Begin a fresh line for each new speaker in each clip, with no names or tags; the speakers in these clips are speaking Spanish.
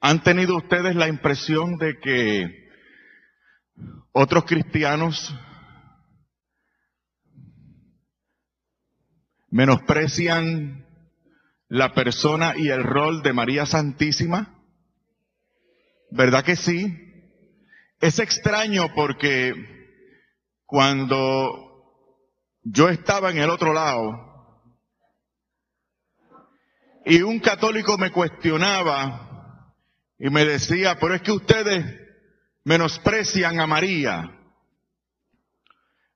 ¿Han tenido ustedes la impresión de que otros cristianos menosprecian la persona y el rol de María Santísima? ¿Verdad que sí? Es extraño porque cuando yo estaba en el otro lado y un católico me cuestionaba y me decía, pero es que ustedes menosprecian a María.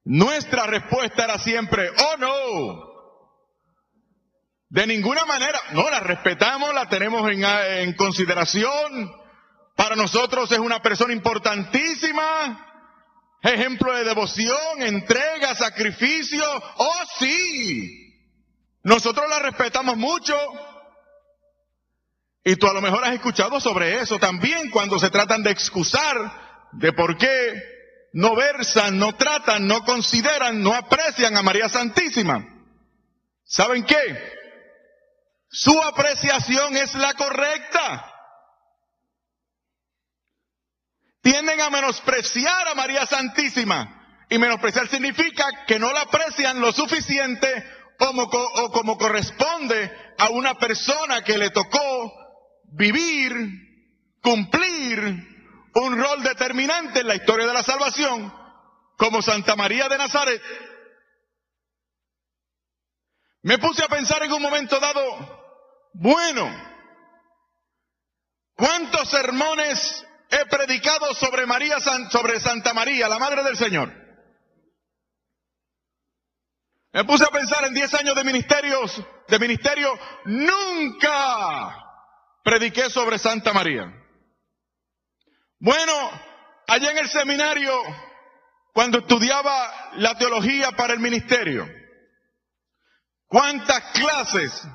Nuestra respuesta era siempre, oh no, de ninguna manera, no, la respetamos, la tenemos en, en consideración. Para nosotros es una persona importantísima. Ejemplo de devoción, entrega, sacrificio. Oh, sí. Nosotros la respetamos mucho. Y tú a lo mejor has escuchado sobre eso también cuando se tratan de excusar de por qué no versan, no tratan, no consideran, no aprecian a María Santísima. ¿Saben qué? Su apreciación es la correcta. Tienden a menospreciar a María Santísima. Y menospreciar significa que no la aprecian lo suficiente como, o como corresponde a una persona que le tocó vivir, cumplir un rol determinante en la historia de la salvación, como Santa María de Nazaret. Me puse a pensar en un momento dado, bueno, ¿cuántos sermones he predicado sobre María, sobre Santa María, la Madre del Señor? Me puse a pensar en 10 años de ministerios, de ministerio, nunca prediqué sobre Santa María. Bueno, allá en el seminario, cuando estudiaba la teología para el ministerio, ¿cuántas clases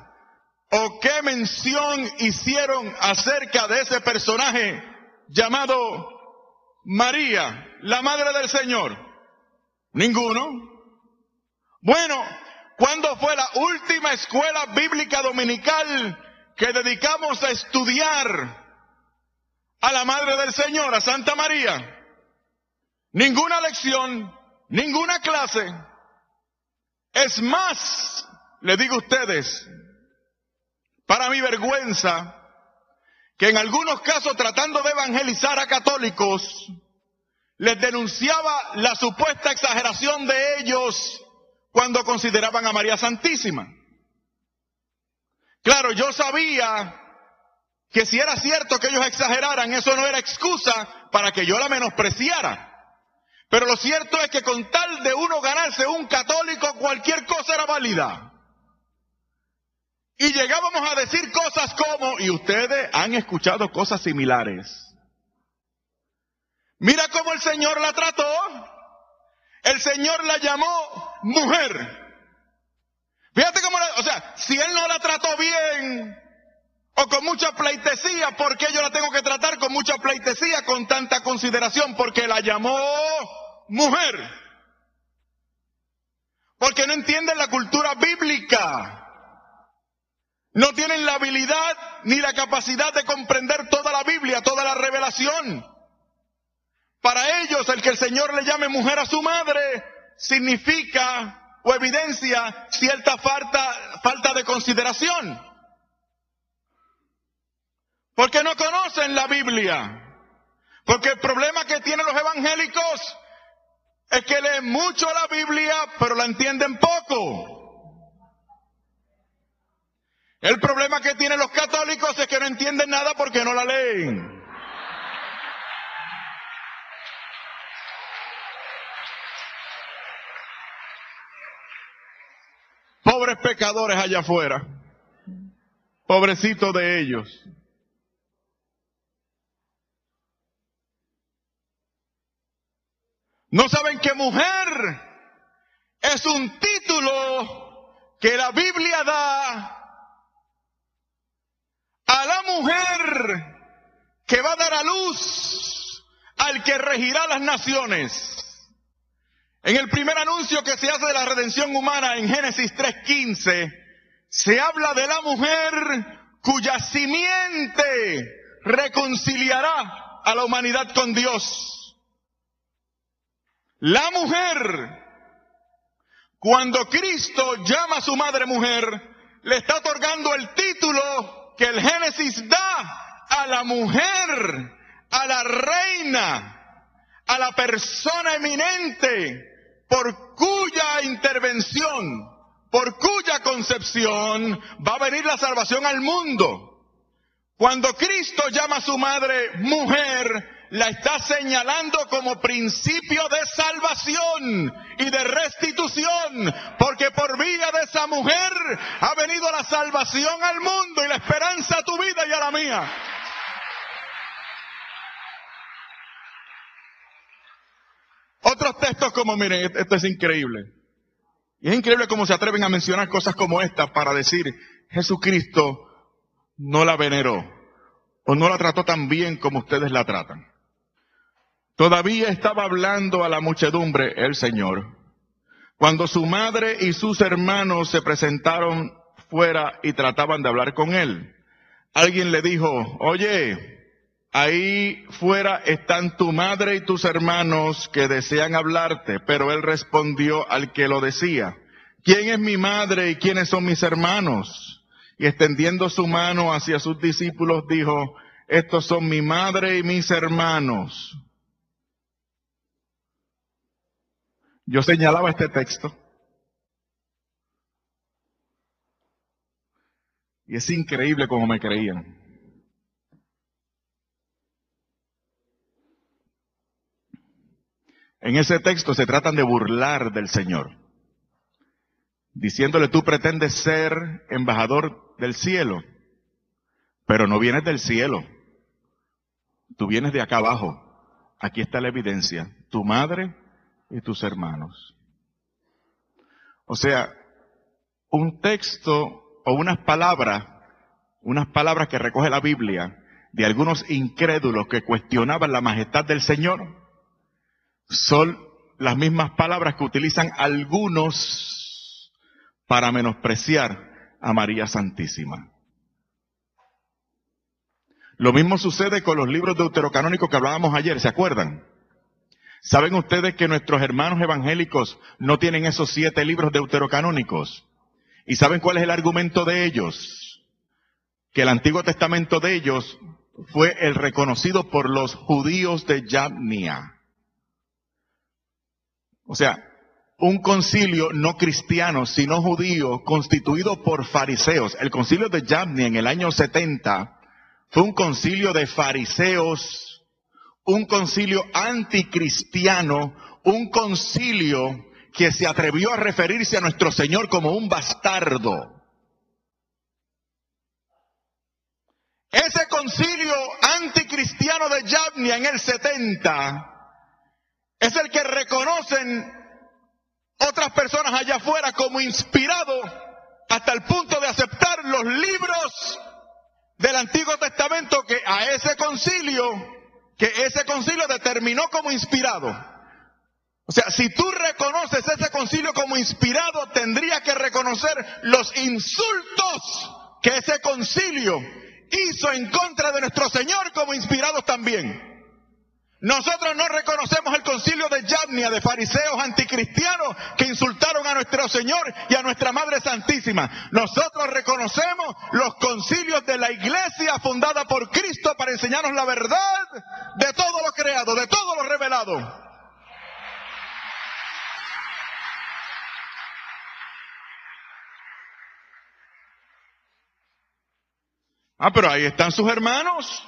o qué mención hicieron acerca de ese personaje llamado María, la Madre del Señor? Ninguno. Bueno, ¿cuándo fue la última escuela bíblica dominical que dedicamos a estudiar a la Madre del Señor, a Santa María? Ninguna lección, ninguna clase. Es más, le digo a ustedes, para mi vergüenza, que en algunos casos tratando de evangelizar a católicos, les denunciaba la supuesta exageración de ellos cuando consideraban a María Santísima. Claro, yo sabía que si era cierto que ellos exageraran, eso no era excusa para que yo la menospreciara. Pero lo cierto es que con tal de uno ganarse un católico, cualquier cosa era válida. Y llegábamos a decir cosas como, y ustedes han escuchado cosas similares. Mira cómo el Señor la trató. El Señor la llamó mujer. Fíjate cómo, la, o sea, si Él no la trató bien o con mucha pleitesía, ¿por qué yo la tengo que tratar con mucha pleitesía, con tanta consideración? Porque la llamó mujer. Porque no entienden la cultura bíblica. No tienen la habilidad ni la capacidad de comprender toda la Biblia, toda la revelación. Para ellos, el que el Señor le llame mujer a su madre significa o evidencia cierta falta, falta de consideración. Porque no conocen la Biblia. Porque el problema que tienen los evangélicos es que leen mucho la Biblia, pero la entienden poco. El problema que tienen los católicos es que no entienden nada porque no la leen. Pobres pecadores allá afuera. Pobrecitos de ellos. No saben que mujer es un título que la Biblia da a la mujer que va a dar a luz al que regirá las naciones. En el primer anuncio que se hace de la redención humana en Génesis 3.15, se habla de la mujer cuya simiente reconciliará a la humanidad con Dios. La mujer, cuando Cristo llama a su madre mujer, le está otorgando el título que el Génesis da a la mujer, a la reina, a la persona eminente por cuya intervención, por cuya concepción va a venir la salvación al mundo. Cuando Cristo llama a su madre mujer, la está señalando como principio de salvación y de restitución, porque por vía de esa mujer ha venido la salvación al mundo y la esperanza a tu vida y a la mía. Otros textos como, miren, esto es increíble. Y es increíble cómo se atreven a mencionar cosas como estas para decir, Jesucristo no la veneró o no la trató tan bien como ustedes la tratan. Todavía estaba hablando a la muchedumbre el Señor cuando su madre y sus hermanos se presentaron fuera y trataban de hablar con él. Alguien le dijo, oye, ahí fuera están tu madre y tus hermanos que desean hablarte, pero él respondió al que lo decía, ¿quién es mi madre y quiénes son mis hermanos? y extendiendo su mano hacia sus discípulos dijo, estos son mi madre y mis hermanos. Yo señalaba este texto. Y es increíble como me creían. En ese texto se tratan de burlar del Señor, diciéndole tú pretendes ser embajador del cielo, pero no vienes del cielo. Tú vienes de acá abajo. Aquí está la evidencia. Tu madre y tus hermanos. O sea, un texto o unas palabras, unas palabras que recoge la Biblia de algunos incrédulos que cuestionaban la majestad del Señor, son las mismas palabras que utilizan algunos para menospreciar a María Santísima. Lo mismo sucede con los libros deuterocanónicos que hablábamos ayer, ¿se acuerdan? ¿Saben ustedes que nuestros hermanos evangélicos no tienen esos siete libros deuterocanónicos? ¿Y saben cuál es el argumento de ellos? Que el Antiguo Testamento de ellos fue el reconocido por los judíos de Yabnia. O sea, un concilio no cristiano, sino judío, constituido por fariseos. El concilio de Yabni en el año 70 fue un concilio de fariseos, un concilio anticristiano, un concilio que se atrevió a referirse a nuestro Señor como un bastardo. Ese concilio anticristiano de Yabnia en el 70 es el que reconocen otras personas allá afuera como inspirado hasta el punto de aceptar los libros del Antiguo Testamento que a ese concilio, que ese concilio determinó como inspirado. O sea, si tú reconoces ese concilio como inspirado, tendría que reconocer los insultos que ese concilio hizo en contra de nuestro Señor como inspirados también. Nosotros no reconocemos el concilio de Yabnia de fariseos anticristianos que insultaron a nuestro Señor y a nuestra Madre Santísima. Nosotros reconocemos los concilios de la iglesia fundada por Cristo para enseñarnos la verdad de todo lo creado, de todo lo revelado. Ah, pero ahí están sus hermanos.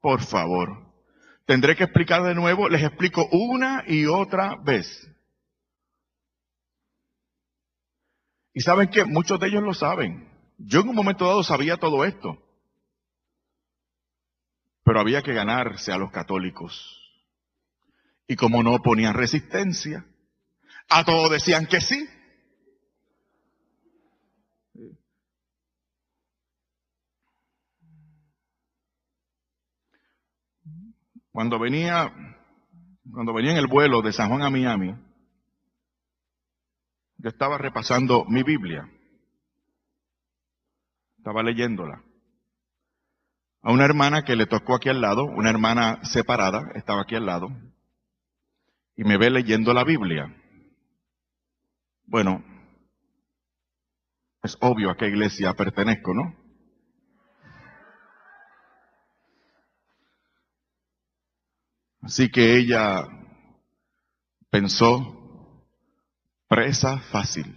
Por favor. Tendré que explicar de nuevo, les explico una y otra vez. Y saben que muchos de ellos lo saben. Yo en un momento dado sabía todo esto. Pero había que ganarse a los católicos. Y como no ponían resistencia, a todos decían que sí. Cuando venía, cuando venía en el vuelo de San Juan a Miami, yo estaba repasando mi Biblia. Estaba leyéndola. a una hermana que le tocó aquí al lado, una hermana separada, estaba aquí al lado, y me ve leyendo la Biblia. Bueno, es obvio a qué iglesia pertenezco, ¿no? Así que ella pensó, presa fácil.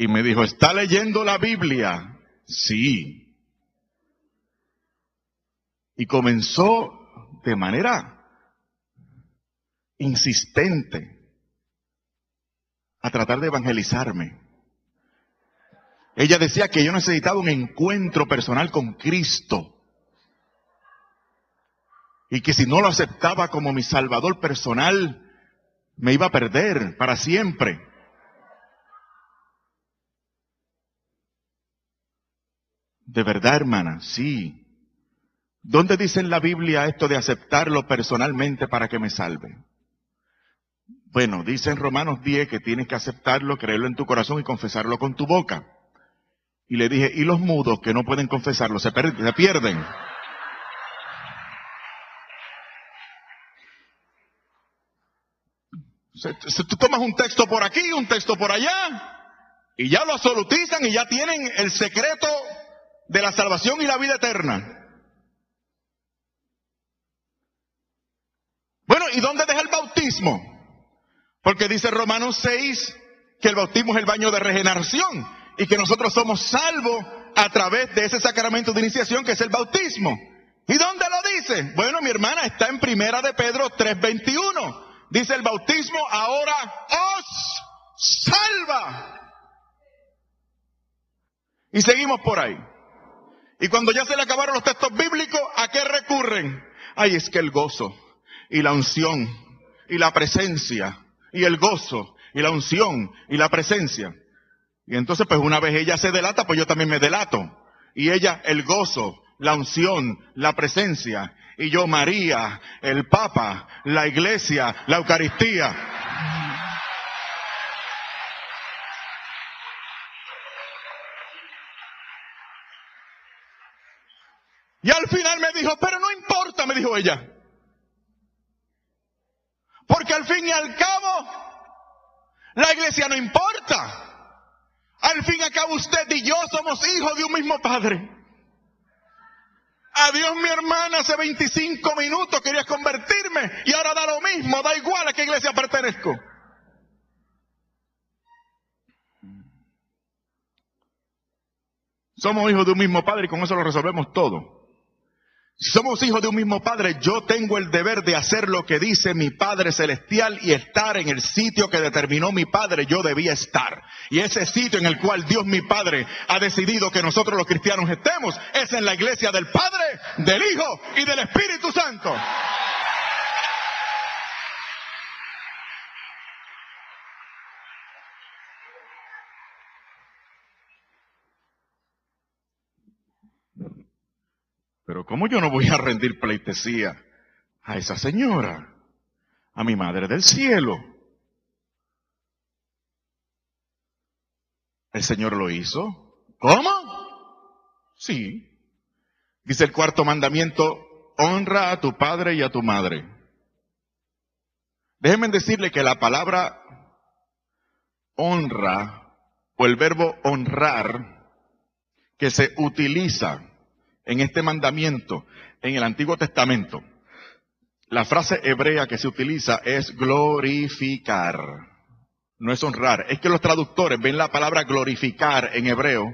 Y me dijo, ¿está leyendo la Biblia? Sí. Y comenzó de manera insistente a tratar de evangelizarme. Ella decía que yo necesitaba un encuentro personal con Cristo. Y que si no lo aceptaba como mi salvador personal, me iba a perder para siempre. De verdad, hermana, sí. ¿Dónde dice en la Biblia esto de aceptarlo personalmente para que me salve? Bueno, dice en Romanos 10 que tienes que aceptarlo, creerlo en tu corazón y confesarlo con tu boca. Y le dije, ¿y los mudos que no pueden confesarlo? Se, se pierden. Se, tú tomas un texto por aquí, un texto por allá, y ya lo absolutizan y ya tienen el secreto de la salvación y la vida eterna. Bueno, ¿y dónde deja el bautismo? Porque dice Romanos 6 que el bautismo es el baño de regeneración y que nosotros somos salvos a través de ese sacramento de iniciación que es el bautismo. ¿Y dónde lo dice? Bueno, mi hermana está en primera de Pedro 3:21. Dice el bautismo ahora os salva. Y seguimos por ahí. Y cuando ya se le acabaron los textos bíblicos, ¿a qué recurren? Ay, es que el gozo y la unción y la presencia y el gozo y la unción y la presencia. Y entonces pues una vez ella se delata, pues yo también me delato. Y ella el gozo, la unción, la presencia. Y yo María, el Papa, la iglesia, la Eucaristía. Y al final me dijo, pero no importa, me dijo ella. Porque al fin y al cabo, la iglesia no importa. Al fin y al cabo usted y yo somos hijos de un mismo padre. Adiós mi hermana, hace 25 minutos querías convertirme y ahora da lo mismo, da igual a qué iglesia pertenezco. Somos hijos de un mismo padre y con eso lo resolvemos todo. Somos hijos de un mismo Padre, yo tengo el deber de hacer lo que dice mi Padre Celestial y estar en el sitio que determinó mi Padre yo debía estar. Y ese sitio en el cual Dios mi Padre ha decidido que nosotros los cristianos estemos es en la iglesia del Padre, del Hijo y del Espíritu Santo. Pero ¿cómo yo no voy a rendir pleitesía a esa señora? A mi madre del cielo. El Señor lo hizo. ¿Cómo? Sí. Dice el cuarto mandamiento, honra a tu padre y a tu madre. Déjenme decirle que la palabra honra o el verbo honrar que se utiliza en este mandamiento en el Antiguo Testamento, la frase hebrea que se utiliza es glorificar. No es honrar. Es que los traductores ven la palabra glorificar en hebreo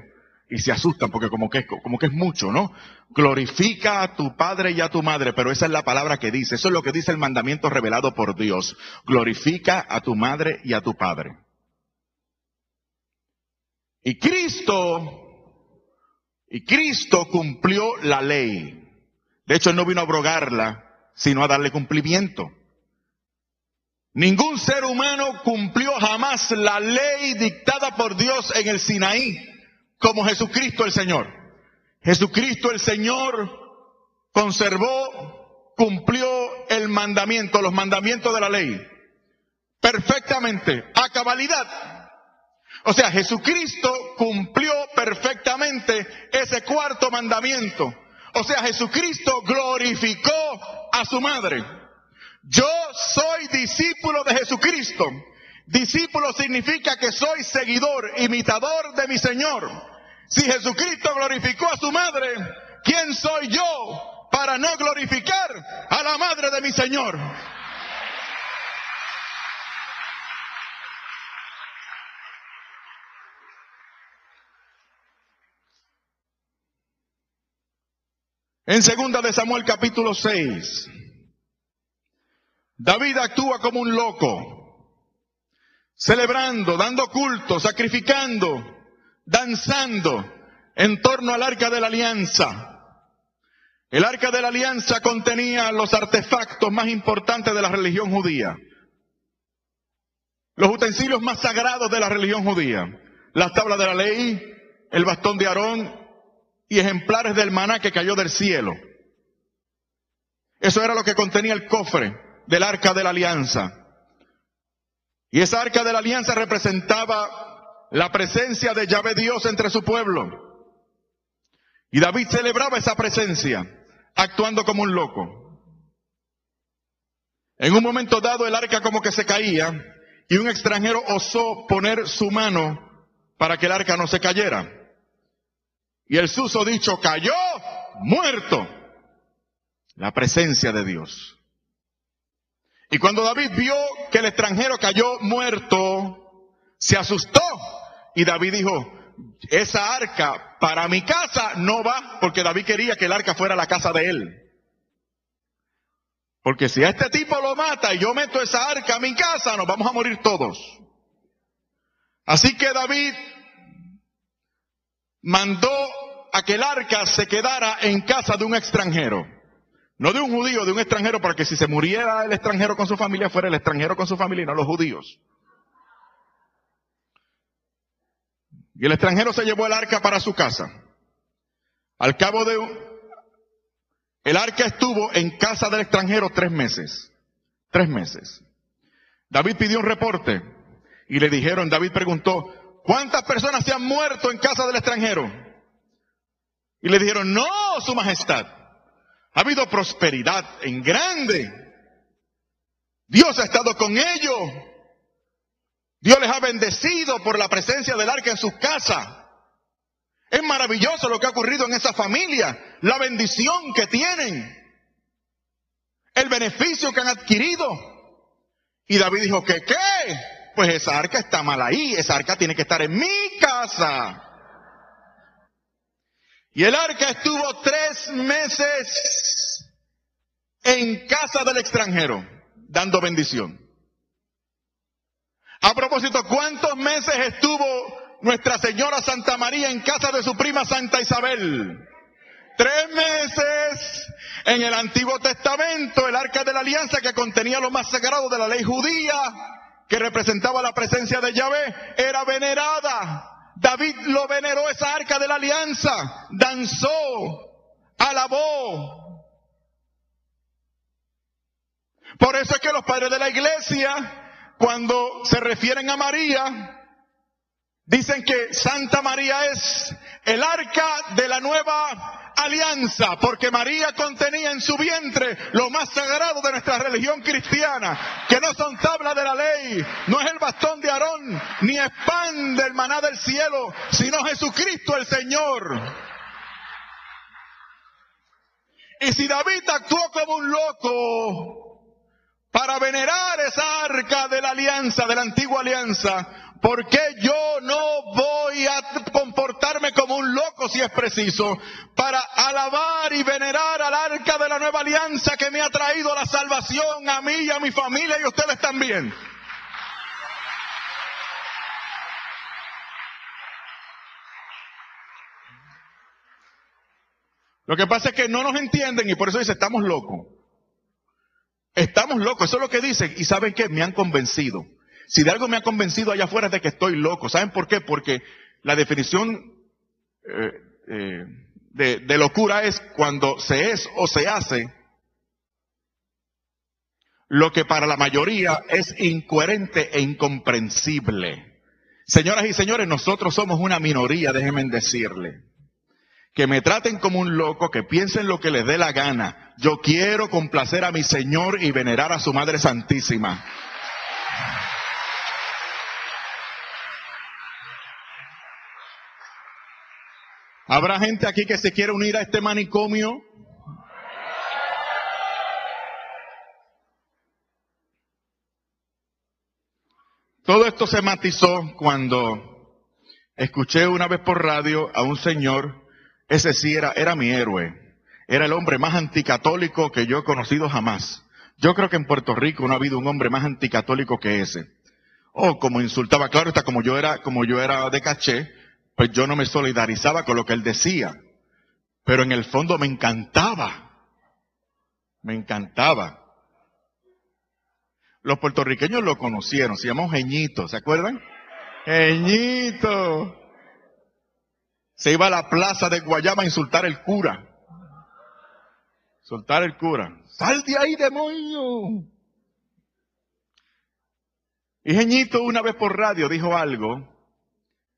y se asustan porque como que, es, como que es mucho, ¿no? Glorifica a tu padre y a tu madre, pero esa es la palabra que dice. Eso es lo que dice el mandamiento revelado por Dios. Glorifica a tu madre y a tu padre. Y Cristo y Cristo cumplió la ley. De hecho, no vino a abrogarla, sino a darle cumplimiento. Ningún ser humano cumplió jamás la ley dictada por Dios en el Sinaí, como Jesucristo el Señor. Jesucristo el Señor conservó, cumplió el mandamiento, los mandamientos de la ley. perfectamente, a cabalidad. O sea, Jesucristo cumplió perfectamente ese cuarto mandamiento. O sea, Jesucristo glorificó a su madre. Yo soy discípulo de Jesucristo. Discípulo significa que soy seguidor, imitador de mi Señor. Si Jesucristo glorificó a su madre, ¿quién soy yo para no glorificar a la madre de mi Señor? En segunda de Samuel capítulo 6, David actúa como un loco, celebrando, dando culto, sacrificando, danzando en torno al arca de la alianza. El arca de la alianza contenía los artefactos más importantes de la religión judía, los utensilios más sagrados de la religión judía, las tablas de la ley, el bastón de Aarón, y ejemplares del maná que cayó del cielo. Eso era lo que contenía el cofre del arca de la alianza. Y esa arca de la alianza representaba la presencia de Yahvé Dios entre su pueblo. Y David celebraba esa presencia, actuando como un loco. En un momento dado el arca como que se caía y un extranjero osó poner su mano para que el arca no se cayera. Y el dicho cayó muerto. La presencia de Dios. Y cuando David vio que el extranjero cayó muerto, se asustó. Y David dijo, esa arca para mi casa no va, porque David quería que el arca fuera la casa de él. Porque si a este tipo lo mata y yo meto esa arca a mi casa, nos vamos a morir todos. Así que David mandó a que el arca se quedara en casa de un extranjero. No de un judío, de un extranjero, para que si se muriera el extranjero con su familia, fuera el extranjero con su familia y no los judíos. Y el extranjero se llevó el arca para su casa. Al cabo de... El arca estuvo en casa del extranjero tres meses. Tres meses. David pidió un reporte y le dijeron, David preguntó, ¿Cuántas personas se han muerto en casa del extranjero? Y le dijeron, no, su majestad. Ha habido prosperidad en grande. Dios ha estado con ellos. Dios les ha bendecido por la presencia del arca en sus casas. Es maravilloso lo que ha ocurrido en esa familia, la bendición que tienen, el beneficio que han adquirido. Y David dijo que, ¿qué? Pues esa arca está mal ahí, esa arca tiene que estar en mi casa. Y el arca estuvo tres meses en casa del extranjero, dando bendición. A propósito, ¿cuántos meses estuvo Nuestra Señora Santa María en casa de su prima Santa Isabel? Tres meses. En el Antiguo Testamento, el arca de la alianza que contenía lo más sagrado de la ley judía, que representaba la presencia de Yahvé, era venerada. David lo veneró esa arca de la alianza, danzó, alabó. Por eso es que los padres de la iglesia, cuando se refieren a María, dicen que Santa María es el arca de la nueva alianza, porque María contenía en su vientre lo más sagrado de nuestra religión cristiana, que no son tablas de la ley, no es el bastón de Aarón, ni es pan del maná del cielo, sino Jesucristo el Señor. Y si David actuó como un loco para venerar esa arca de la alianza, de la antigua alianza, ¿Por qué yo no voy a comportarme como un loco si es preciso para alabar y venerar al arca de la nueva alianza que me ha traído la salvación a mí y a mi familia y a ustedes también? Lo que pasa es que no nos entienden y por eso dice, estamos locos. Estamos locos, eso es lo que dicen. Y saben qué, me han convencido. Si de algo me ha convencido allá afuera es de que estoy loco. ¿Saben por qué? Porque la definición eh, eh, de, de locura es cuando se es o se hace lo que para la mayoría es incoherente e incomprensible. Señoras y señores, nosotros somos una minoría, déjenme decirle. Que me traten como un loco, que piensen lo que les dé la gana. Yo quiero complacer a mi Señor y venerar a su Madre Santísima. ¿Habrá gente aquí que se quiere unir a este manicomio? Todo esto se matizó cuando escuché una vez por radio a un señor, ese sí era, era mi héroe, era el hombre más anticatólico que yo he conocido jamás. Yo creo que en Puerto Rico no ha habido un hombre más anticatólico que ese. Oh, como insultaba, claro está, como yo era, como yo era de caché, pues yo no me solidarizaba con lo que él decía. Pero en el fondo me encantaba. Me encantaba. Los puertorriqueños lo conocieron, se llamó Geñito, ¿se acuerdan? Geñito. Se iba a la plaza de Guayama a insultar el cura. Soltar el cura. Sal de ahí, demonio. Y Geñito una vez por radio dijo algo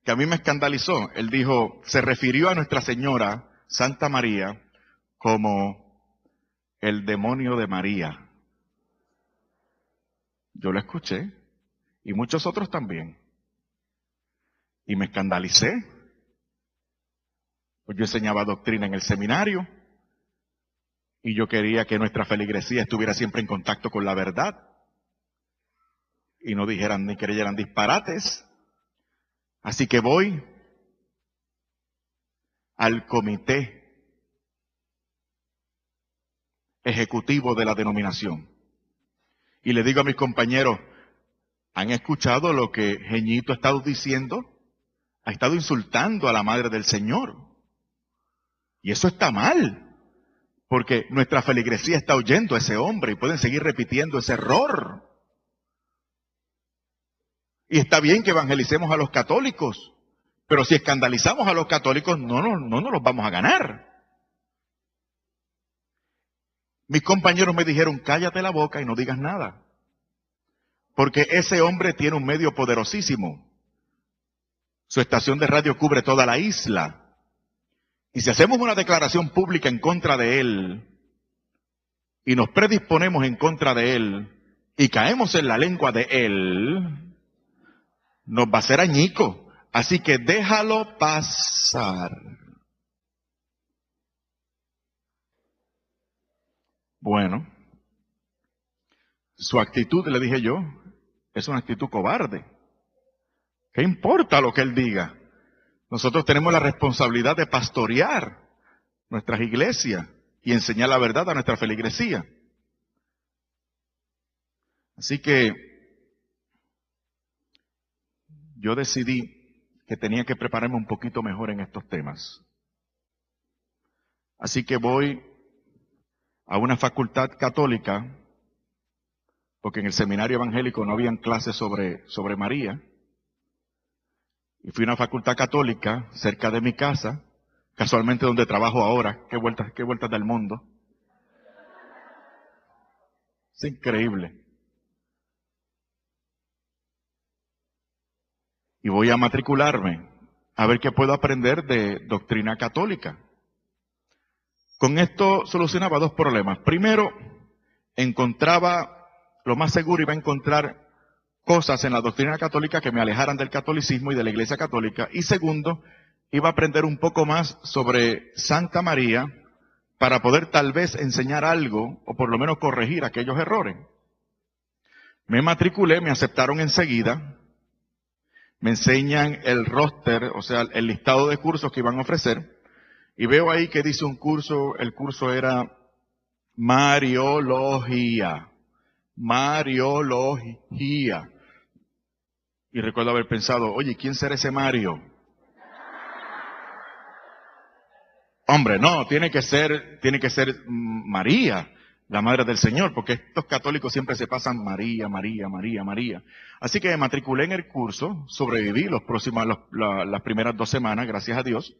que a mí me escandalizó. Él dijo, se refirió a Nuestra Señora, Santa María, como el demonio de María. Yo lo escuché y muchos otros también. Y me escandalicé. Pues yo enseñaba doctrina en el seminario y yo quería que nuestra feligresía estuviera siempre en contacto con la verdad y no dijeran ni creyeran disparates. Así que voy al comité ejecutivo de la denominación y le digo a mis compañeros, ¿han escuchado lo que Geñito ha estado diciendo? Ha estado insultando a la Madre del Señor. Y eso está mal, porque nuestra feligresía está oyendo a ese hombre y pueden seguir repitiendo ese error. Y está bien que evangelicemos a los católicos, pero si escandalizamos a los católicos no, no, no nos los vamos a ganar. Mis compañeros me dijeron, cállate la boca y no digas nada. Porque ese hombre tiene un medio poderosísimo. Su estación de radio cubre toda la isla. Y si hacemos una declaración pública en contra de él, y nos predisponemos en contra de él, y caemos en la lengua de él, nos va a hacer añico. Así que déjalo pasar. Bueno, su actitud, le dije yo, es una actitud cobarde. ¿Qué importa lo que él diga? Nosotros tenemos la responsabilidad de pastorear nuestras iglesias y enseñar la verdad a nuestra feligresía. Así que yo decidí que tenía que prepararme un poquito mejor en estos temas. Así que voy a una facultad católica, porque en el seminario evangélico no habían clases sobre, sobre María, y fui a una facultad católica cerca de mi casa, casualmente donde trabajo ahora, qué vueltas, qué vueltas del mundo. Es increíble. Y voy a matricularme a ver qué puedo aprender de doctrina católica. Con esto solucionaba dos problemas. Primero, encontraba, lo más seguro iba a encontrar cosas en la doctrina católica que me alejaran del catolicismo y de la iglesia católica. Y segundo, iba a aprender un poco más sobre Santa María para poder tal vez enseñar algo o por lo menos corregir aquellos errores. Me matriculé, me aceptaron enseguida, me enseñan el roster, o sea, el listado de cursos que iban a ofrecer. Y veo ahí que dice un curso, el curso era Mariología. Mariología. Y recuerdo haber pensado, oye, ¿quién será ese Mario? Hombre, no, tiene que ser, tiene que ser María, la madre del Señor, porque estos católicos siempre se pasan María, María, María, María. Así que me matriculé en el curso, sobreviví los próximos, las primeras dos semanas, gracias a Dios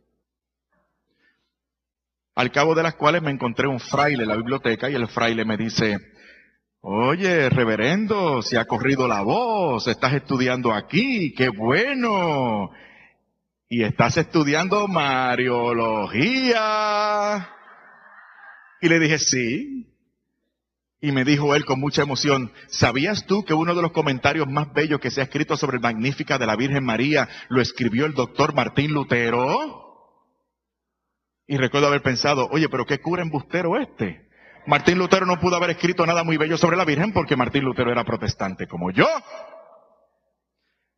al cabo de las cuales me encontré un fraile en la biblioteca y el fraile me dice, Oye, reverendo, se ha corrido la voz, estás estudiando aquí, qué bueno. Y estás estudiando Mariología. Y le dije, sí. Y me dijo él con mucha emoción, ¿sabías tú que uno de los comentarios más bellos que se ha escrito sobre el Magnífica de la Virgen María lo escribió el doctor Martín Lutero? Y recuerdo haber pensado, oye, pero qué cura embustero este. Martín Lutero no pudo haber escrito nada muy bello sobre la Virgen porque Martín Lutero era protestante como yo.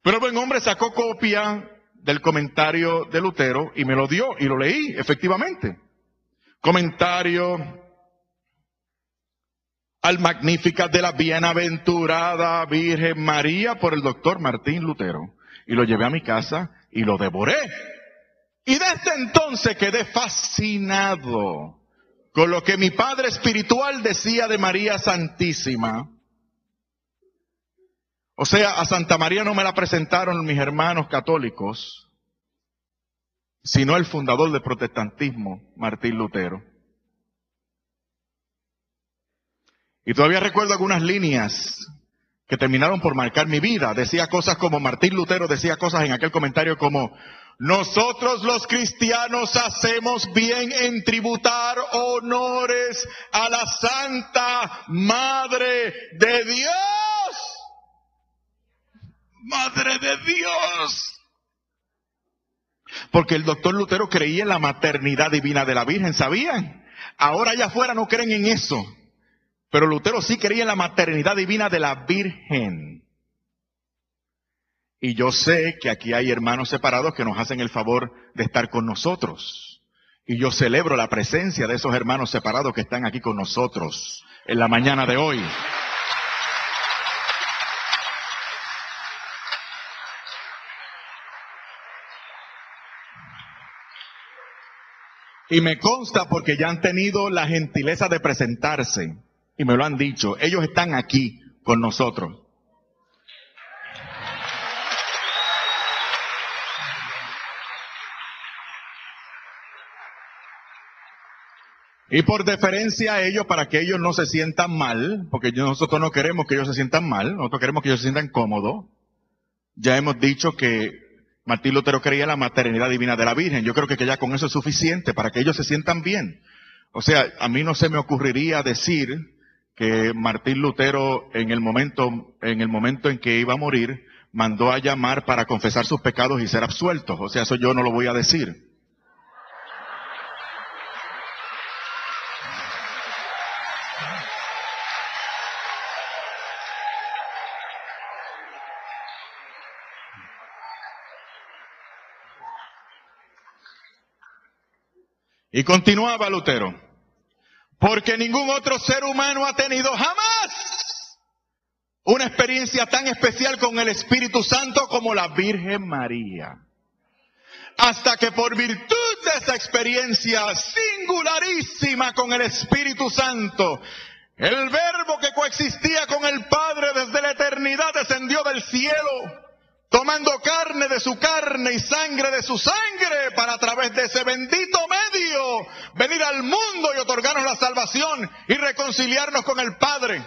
Pero el buen hombre sacó copia del comentario de Lutero y me lo dio y lo leí, efectivamente. Comentario al Magnífica de la Bienaventurada Virgen María por el doctor Martín Lutero. Y lo llevé a mi casa y lo devoré. Y desde entonces quedé fascinado con lo que mi padre espiritual decía de María Santísima. O sea, a Santa María no me la presentaron mis hermanos católicos, sino el fundador del protestantismo, Martín Lutero. Y todavía recuerdo algunas líneas que terminaron por marcar mi vida. Decía cosas como Martín Lutero decía cosas en aquel comentario como, nosotros los cristianos hacemos bien en tributar honores a la Santa Madre de Dios. Madre de Dios. Porque el doctor Lutero creía en la maternidad divina de la Virgen, ¿sabían? Ahora allá afuera no creen en eso. Pero Lutero sí creía en la maternidad divina de la Virgen. Y yo sé que aquí hay hermanos separados que nos hacen el favor de estar con nosotros. Y yo celebro la presencia de esos hermanos separados que están aquí con nosotros en la mañana de hoy. Y me consta porque ya han tenido la gentileza de presentarse. Y me lo han dicho. Ellos están aquí con nosotros. Y por deferencia a ellos, para que ellos no se sientan mal, porque nosotros no queremos que ellos se sientan mal, nosotros queremos que ellos se sientan cómodos. Ya hemos dicho que Martín Lutero creía la maternidad divina de la Virgen. Yo creo que ya con eso es suficiente para que ellos se sientan bien. O sea, a mí no se me ocurriría decir que Martín Lutero en el momento, en el momento en que iba a morir, mandó a llamar para confesar sus pecados y ser absueltos. O sea, eso yo no lo voy a decir. Y continuaba Lutero, porque ningún otro ser humano ha tenido jamás una experiencia tan especial con el Espíritu Santo como la Virgen María. Hasta que por virtud de esa experiencia singularísima con el Espíritu Santo, el verbo que coexistía con el Padre desde la eternidad descendió del cielo tomando carne de su carne y sangre de su sangre para a través de ese bendito medio venir al mundo y otorgarnos la salvación y reconciliarnos con el Padre.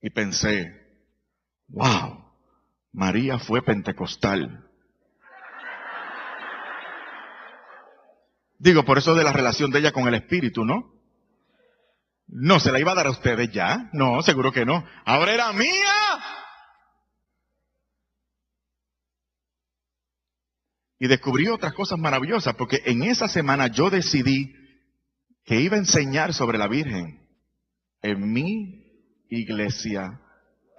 Y pensé, wow, María fue pentecostal. Digo, por eso de la relación de ella con el Espíritu, ¿no? No se la iba a dar a ustedes ya. No, seguro que no. Ahora era mía. Y descubrí otras cosas maravillosas, porque en esa semana yo decidí que iba a enseñar sobre la Virgen en mi iglesia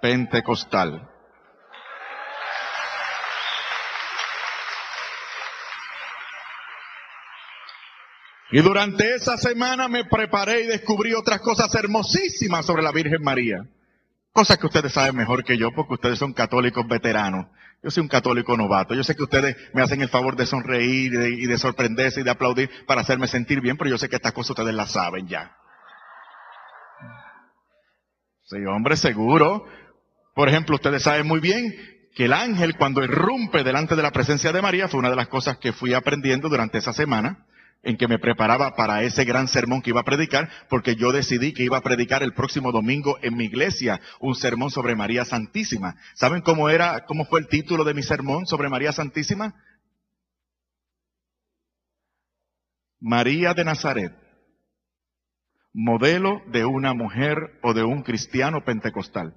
pentecostal. Y durante esa semana me preparé y descubrí otras cosas hermosísimas sobre la Virgen María. Cosas que ustedes saben mejor que yo porque ustedes son católicos veteranos. Yo soy un católico novato. Yo sé que ustedes me hacen el favor de sonreír y de, sorprenderse y de aplaudir para hacerme sentir bien, pero yo sé que estas cosas ustedes las saben ya. Sí, hombre, seguro. Por ejemplo, ustedes saben muy bien que el ángel cuando irrumpe delante de la presencia de María fue una de las cosas que fui aprendiendo durante esa semana en que me preparaba para ese gran sermón que iba a predicar, porque yo decidí que iba a predicar el próximo domingo en mi iglesia un sermón sobre María Santísima. ¿Saben cómo era, cómo fue el título de mi sermón sobre María Santísima? María de Nazaret, modelo de una mujer o de un cristiano pentecostal.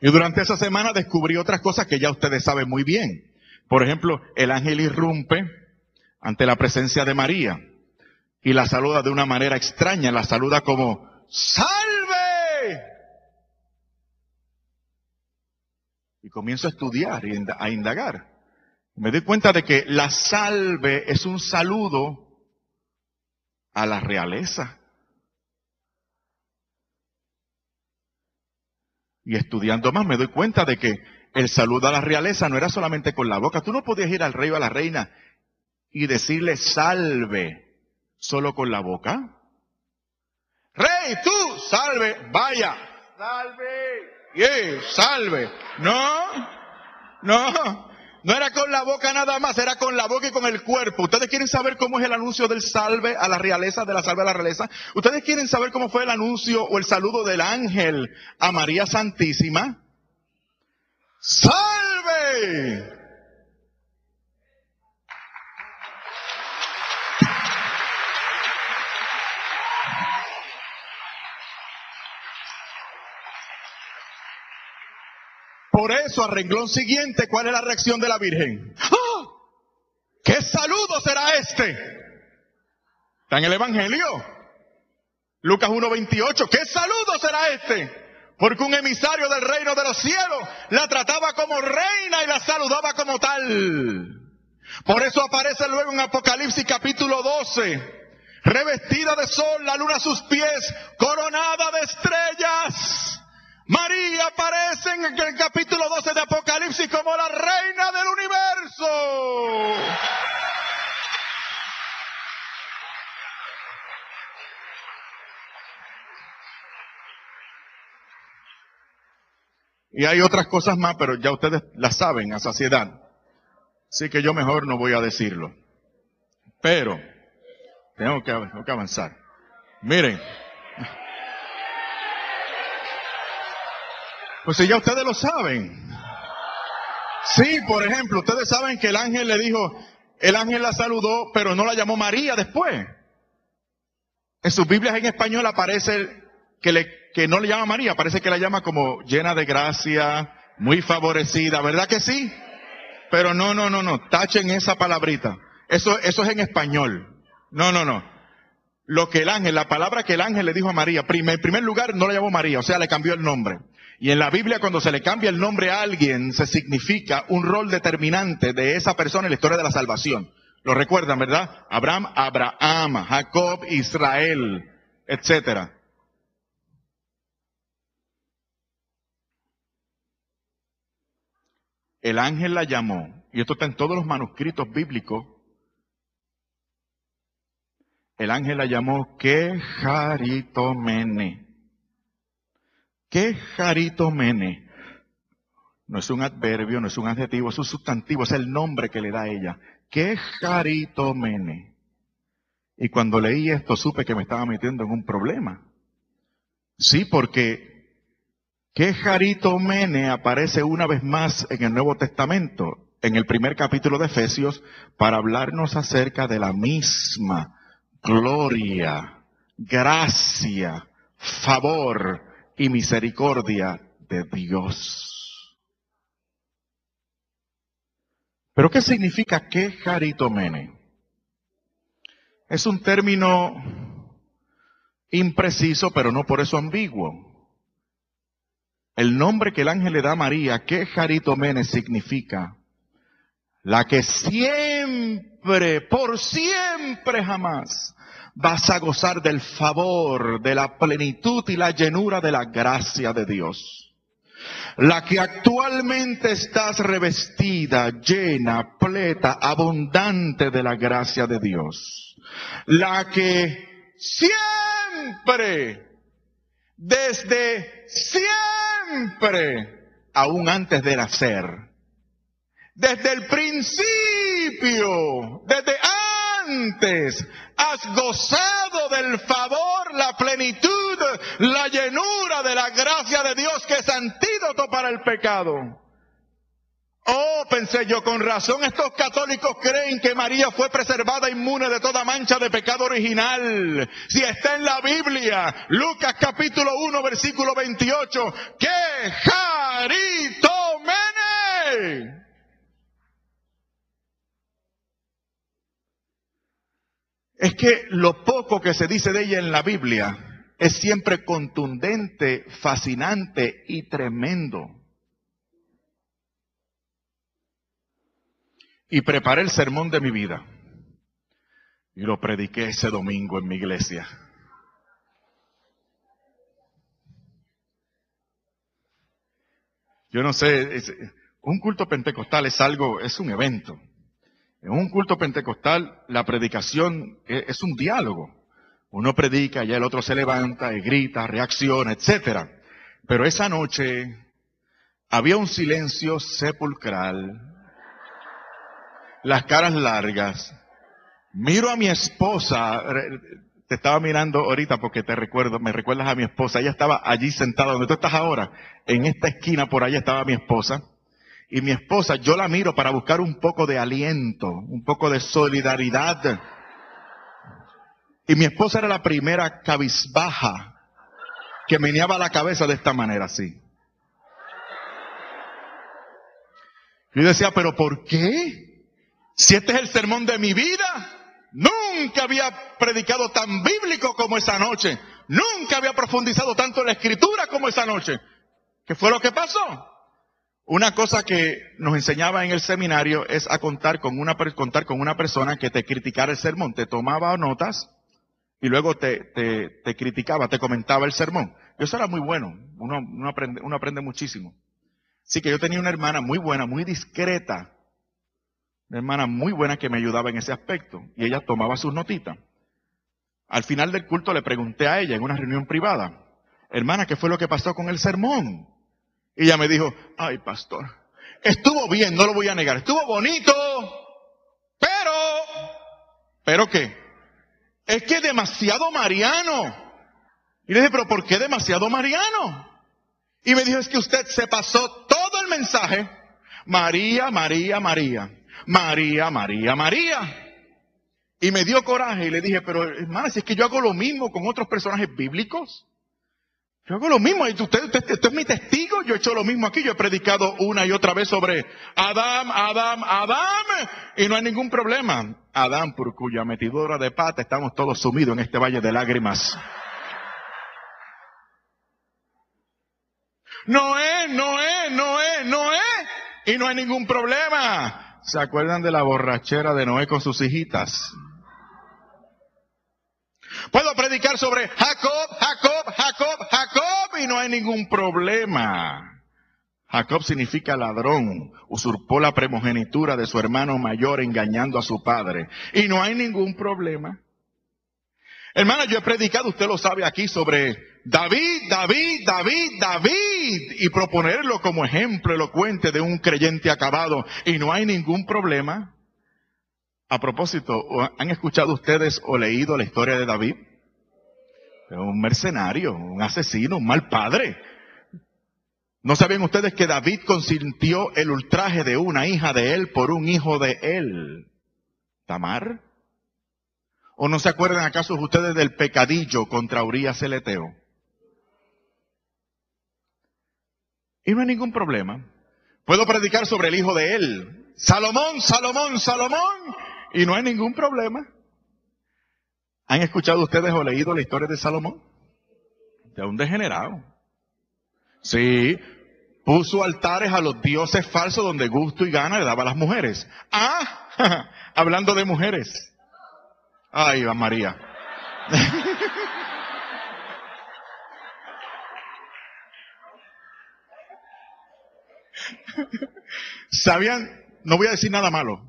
Y durante esa semana descubrí otras cosas que ya ustedes saben muy bien. Por ejemplo, el ángel irrumpe ante la presencia de María y la saluda de una manera extraña, la saluda como, ¡Salve! Y comienzo a estudiar y a indagar. Me doy cuenta de que la salve es un saludo a la realeza. Y estudiando más me doy cuenta de que el saludo a la realeza no era solamente con la boca. Tú no podías ir al rey o a la reina y decirle salve solo con la boca. Rey, tú, salve, vaya, salve, yeah, salve. No, no, no era con la boca nada más, era con la boca y con el cuerpo. ¿Ustedes quieren saber cómo es el anuncio del salve a la realeza, de la salve a la realeza? ¿Ustedes quieren saber cómo fue el anuncio o el saludo del ángel a María Santísima? ¡Salve! Eso, a renglón siguiente, ¿cuál es la reacción de la Virgen? ¡Ah! ¿Qué saludo será este? Está en el Evangelio. Lucas 1.28. ¿Qué saludo será este? Porque un emisario del reino de los cielos la trataba como reina y la saludaba como tal. Por eso aparece luego en Apocalipsis capítulo 12, revestida de sol, la luna a sus pies, coronada de estrellas. María aparece en el capítulo 12 de Apocalipsis como la reina del universo. Y hay otras cosas más, pero ya ustedes las saben a saciedad. Así que yo mejor no voy a decirlo. Pero, tengo que, tengo que avanzar. Miren. Pues si ya ustedes lo saben. Sí, por ejemplo, ustedes saben que el ángel le dijo, el ángel la saludó, pero no la llamó María después. En sus Biblias en español aparece que, le, no le llama María, parece que la llama como llena de gracia, muy favorecida, ¿verdad que sí? Pero no, no, no, no, tachen esa palabrita. Eso, eso es en español. No, no, no. Lo que el ángel, la palabra que el ángel le dijo a María, en primer lugar no la llamó María, o sea, le cambió el nombre. Y en la Biblia cuando se le cambia el nombre a alguien, se significa un rol determinante de esa persona en la historia de la salvación. Lo recuerdan, ¿verdad? Abraham, Abraham, Jacob, Israel, etcétera. El ángel la llamó, y esto está en todos los manuscritos bíblicos. El ángel la llamó Keharitomene. ¿Qué mene? No es un adverbio, no es un adjetivo, es un sustantivo, es el nombre que le da a ella. ¿Qué mene? Y cuando leí esto supe que me estaba metiendo en un problema. Sí, porque ¿qué mene aparece una vez más en el Nuevo Testamento, en el primer capítulo de Efesios, para hablarnos acerca de la misma gloria, gracia, favor, y misericordia de Dios. Pero ¿qué significa quejaritomene? Es un término impreciso, pero no por eso ambiguo. El nombre que el ángel le da a María, quejaritomene, significa la que siempre, por siempre jamás, vas a gozar del favor, de la plenitud y la llenura de la gracia de Dios. La que actualmente estás revestida, llena, pleta, abundante de la gracia de Dios. La que siempre, desde siempre, aún antes de nacer. Desde el principio, desde antes, has gozado del favor, la plenitud, la llenura de la gracia de Dios que es antídoto para el pecado. Oh, pensé yo, con razón estos católicos creen que María fue preservada inmune de toda mancha de pecado original. Si está en la Biblia, Lucas capítulo 1, versículo 28, que Jaritomene. Es que lo poco que se dice de ella en la Biblia es siempre contundente, fascinante y tremendo. y preparé el sermón de mi vida. Y lo prediqué ese domingo en mi iglesia. Yo no sé, un culto pentecostal es algo, es un evento. En un culto pentecostal la predicación es, un diálogo. Uno predica y el otro se levanta y grita, reacciona, etc. Pero esa noche había un silencio sepulcral las caras largas. Miro a mi esposa, te estaba mirando ahorita porque te recuerdo, me recuerdas a mi esposa, ella estaba allí sentada donde tú estás ahora, en esta esquina por allá estaba mi esposa. Y mi esposa, yo la miro para buscar un poco de aliento, un poco de solidaridad. Y mi esposa era la primera cabizbaja que meneaba la cabeza de esta manera así. Yo decía, pero ¿por qué? Si este es el sermón de mi vida, nunca había predicado tan bíblico como esa noche. Nunca había profundizado tanto en la escritura como esa noche. ¿Qué fue lo que pasó? Una cosa que nos enseñaba en el seminario es a contar con una, contar con una persona que te criticara el sermón, te tomaba notas y luego te, te, te criticaba, te comentaba el sermón. Y eso era muy bueno, uno, uno, aprende, uno aprende muchísimo. Así que yo tenía una hermana muy buena, muy discreta, una hermana muy buena que me ayudaba en ese aspecto. Y ella tomaba sus notitas. Al final del culto le pregunté a ella en una reunión privada, hermana, ¿qué fue lo que pasó con el sermón? Y ella me dijo, ay pastor, estuvo bien, no lo voy a negar, estuvo bonito, pero, ¿pero qué? Es que demasiado mariano. Y le dije, pero ¿por qué demasiado mariano? Y me dijo, es que usted se pasó todo el mensaje, María, María, María. María, María, María. Y me dio coraje y le dije, pero hermana, si es que yo hago lo mismo con otros personajes bíblicos. Yo hago lo mismo, usted, usted, usted, es mi testigo, yo he hecho lo mismo aquí, yo he predicado una y otra vez sobre Adán, Adán, Adán, y no hay ningún problema. Adán, por cuya metidura de pata estamos todos sumidos en este valle de lágrimas. No es, no es, no es, no es, y no hay ningún problema. ¿Se acuerdan de la borrachera de Noé con sus hijitas? Puedo predicar sobre Jacob, Jacob, Jacob, Jacob y no hay ningún problema. Jacob significa ladrón, usurpó la primogenitura de su hermano mayor engañando a su padre y no hay ningún problema. Hermana, yo he predicado, usted lo sabe aquí, sobre David, David, David, David, y proponerlo como ejemplo elocuente de un creyente acabado, y no hay ningún problema. A propósito, ¿han escuchado ustedes o leído la historia de David? Un mercenario, un asesino, un mal padre. ¿No sabían ustedes que David consintió el ultraje de una hija de él por un hijo de él? ¿Tamar? ¿O no se acuerdan acaso ustedes del pecadillo contra Urias Celeteo? Y no hay ningún problema. Puedo predicar sobre el hijo de él. Salomón, Salomón, Salomón. Y no hay ningún problema. ¿Han escuchado ustedes o leído la historia de Salomón? De un degenerado. Sí, puso altares a los dioses falsos donde gusto y gana le daba a las mujeres. Ah, hablando de mujeres. Ay, va María. ¿Sabían? No voy a decir nada malo.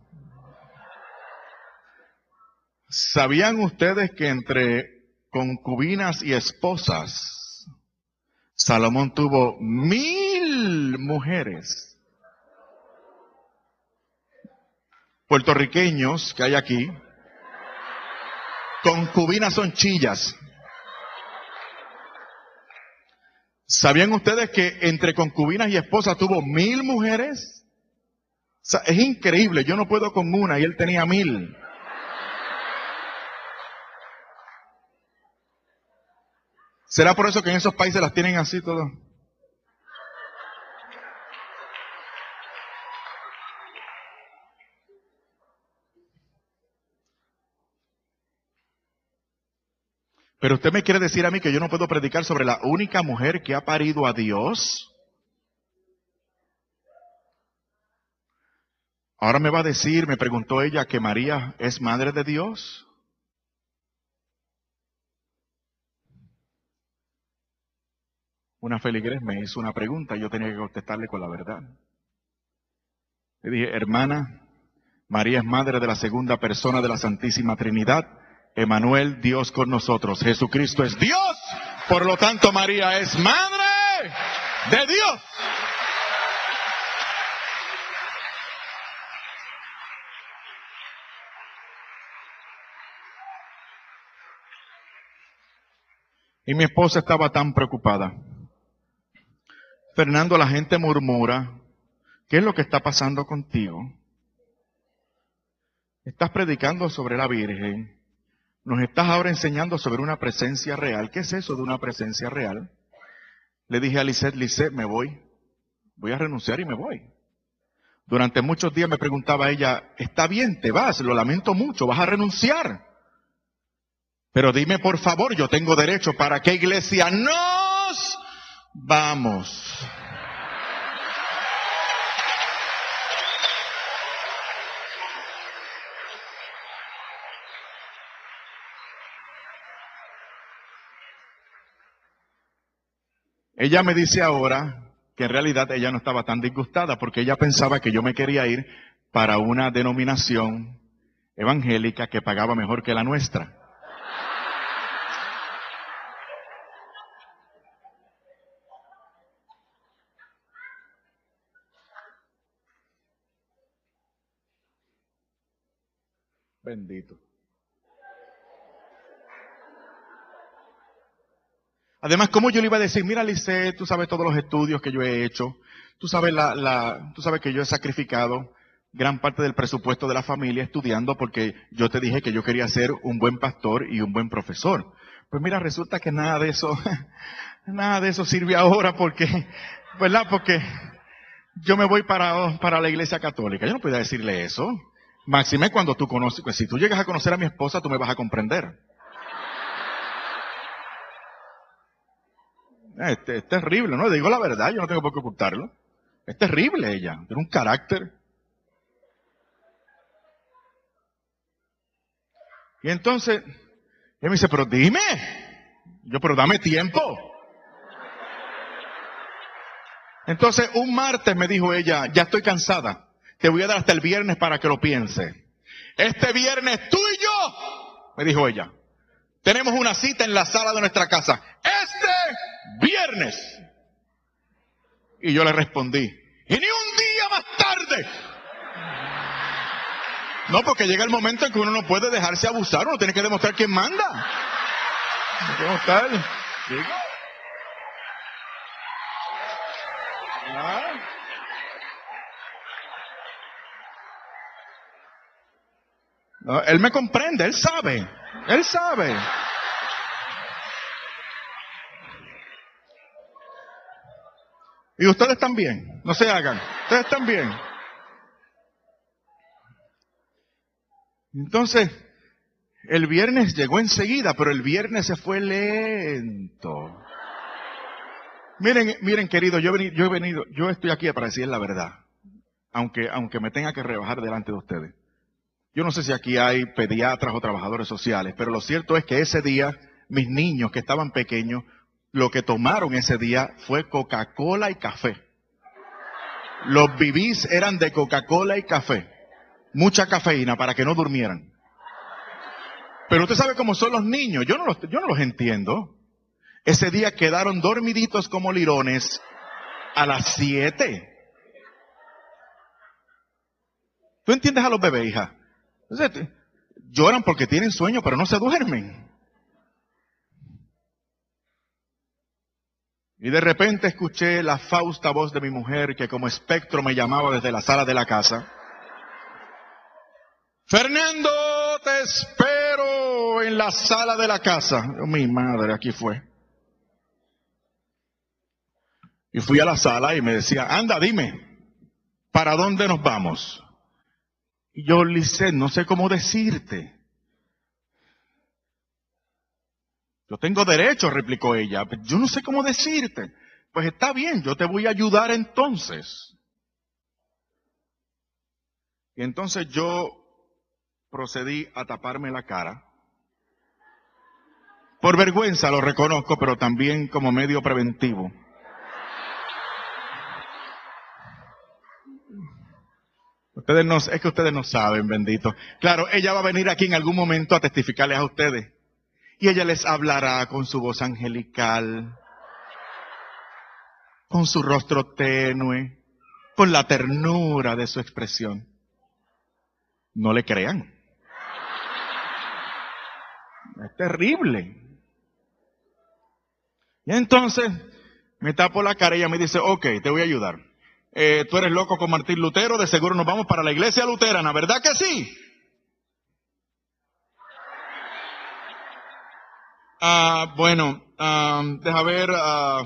¿Sabían ustedes que entre concubinas y esposas, Salomón tuvo mil mujeres. Puertorriqueños que hay aquí, concubinas son chillas. ¿Sabían ustedes que entre concubinas y esposas tuvo mil mujeres? es increíble, yo no puedo con una y él tenía mil. ¿Será por eso que en esos países las tienen así todo? Pero usted me quiere decir a mí que yo no puedo predicar sobre la única mujer que ha parido a Dios. Ahora me va a decir, me preguntó ella, que María es madre de Dios. Una feligres me hizo una pregunta y yo tenía que contestarle con la verdad. Le dije, hermana, María es madre de la segunda persona de la Santísima Trinidad Emanuel, Dios con nosotros. Jesucristo es Dios. Por lo tanto, María es madre de Dios. Y mi esposa estaba tan preocupada. Fernando, la gente murmura, ¿qué es lo que está pasando contigo? Estás predicando sobre la Virgen nos estás ahora enseñando sobre una presencia real. ¿Qué es eso de una presencia real? Le dije a Lisette, Lisette, me voy. Voy a renunciar y me voy. Durante muchos días me preguntaba ella, está bien, te vas, lo lamento mucho, vas a renunciar. Pero dime por favor, yo tengo derecho para qué iglesia nos vamos. Ella me dice ahora que en realidad ella no estaba tan disgustada porque ella pensaba que yo me quería ir para una denominación evangélica que pagaba mejor que la nuestra. Bendito. Además, ¿cómo yo le iba a decir, mira Lice, tú sabes todos los estudios que yo he hecho, tú sabes la, la, tú sabes que yo he sacrificado gran parte del presupuesto de la familia estudiando porque yo te dije que yo quería ser un buen pastor y un buen profesor. Pues mira, resulta que nada de eso, nada de eso sirve ahora porque, ¿verdad? Porque yo me voy para, para la iglesia católica. Yo no podía decirle eso. Máxime cuando tú conoces, pues si tú llegas a conocer a mi esposa, tú me vas a comprender. Es, es, terrible, ¿no? Digo la verdad, yo no tengo por qué ocultarlo. Es terrible ella, tiene un carácter. Y entonces, él me dice, pero dime. Yo, pero dame tiempo. Entonces, un martes me dijo ella, ya estoy cansada. Te voy a dar hasta el viernes para que lo piense. Este viernes tú y yo, me dijo ella, tenemos una cita en la sala de nuestra casa. Este viernes. Y yo le respondí, y ni un día más tarde. No, porque llega el momento en que uno no puede dejarse abusar, uno tiene que demostrar quién manda. Él me comprende, él sabe, él sabe. Y ustedes también, no se hagan, ustedes también. Entonces, el viernes llegó enseguida, pero el viernes se fue lento. Miren, miren querido, yo he venido, yo he venido, yo estoy aquí para decir la verdad, aunque, aunque me tenga que rebajar delante de ustedes. Yo no sé si aquí hay pediatras o trabajadores sociales, pero lo cierto es que ese día mis niños que estaban pequeños lo que tomaron ese día fue Coca-Cola y café. Los bibís eran de Coca-Cola y café. Mucha cafeína para que no durmieran. Pero usted sabe cómo son los niños. Yo no los, entiendo. Ese día quedaron dormiditos como lirones. A las siete. ¿Tú entiendes a los bebés, hija? Lloran porque tienen sueño, pero no se duermen. Y de repente escuché la fausta voz de mi mujer que como espectro me llamaba desde la sala de la casa. Fernando, te espero en la sala de la casa. mi madre, aquí fue. Y fui a la sala y me decía, anda, dime, ¿para dónde nos vamos? Y yo, Lisset, no sé cómo decirte. Yo tengo derecho, replicó ella. Yo no sé cómo decirte. Pues está bien, yo te voy a ayudar entonces. Y entonces yo procedí a taparme la cara. Por vergüenza lo reconozco, pero también como medio preventivo. Ustedes no, es que ustedes no saben, bendito. Claro, ella va a venir aquí en algún momento a testificarles a ustedes. Y ella les hablará con su voz angelical, con su rostro tenue, con la ternura de su expresión. No le crean. Es terrible. Y entonces me tapo la cara y ella me dice, ok, te voy a ayudar. Eh, tú eres loco con Martín Lutero, de seguro nos vamos para la iglesia luterana, ¿verdad que sí? Ah, bueno, ah, deja ver, ah,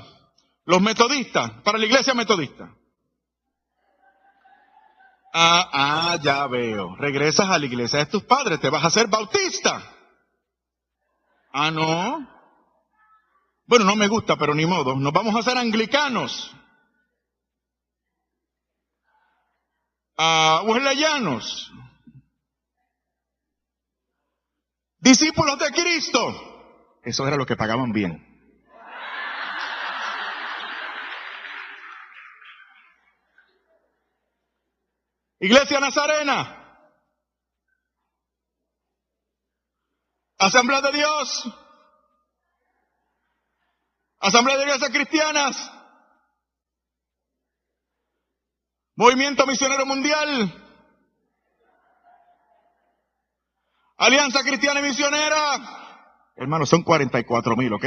los metodistas, para la iglesia metodista. Ah, ah, ya veo. Regresas a la iglesia de tus padres, te vas a hacer bautista. Ah, no. Bueno, no me gusta, pero ni modo. Nos vamos a hacer anglicanos. Ah, wesleyanos. Discípulos de Cristo. Eso era lo que pagaban bien. Iglesia Nazarena. Asamblea de Dios. Asamblea de Iglesias Cristianas. Movimiento Misionero Mundial. Alianza Cristiana y Misionera. Hermanos, son 44 mil, ¿ok?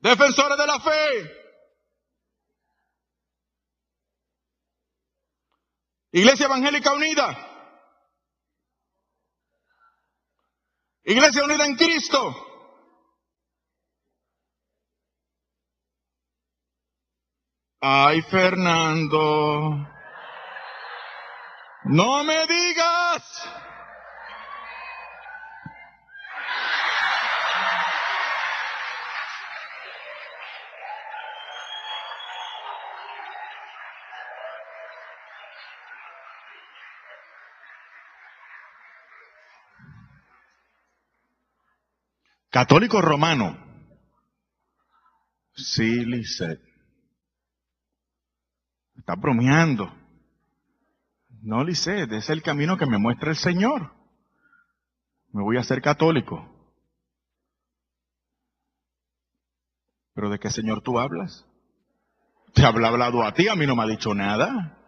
Defensores de la fe. Iglesia Evangélica Unida. Iglesia Unida en Cristo. Ay, Fernando. No me digas. Católico romano. Sí, Lisset. Está bromeando. No, Lisset, es el camino que me muestra el Señor. Me voy a hacer católico. ¿Pero de qué Señor tú hablas? Te habla hablado a ti, a mí no me ha dicho nada.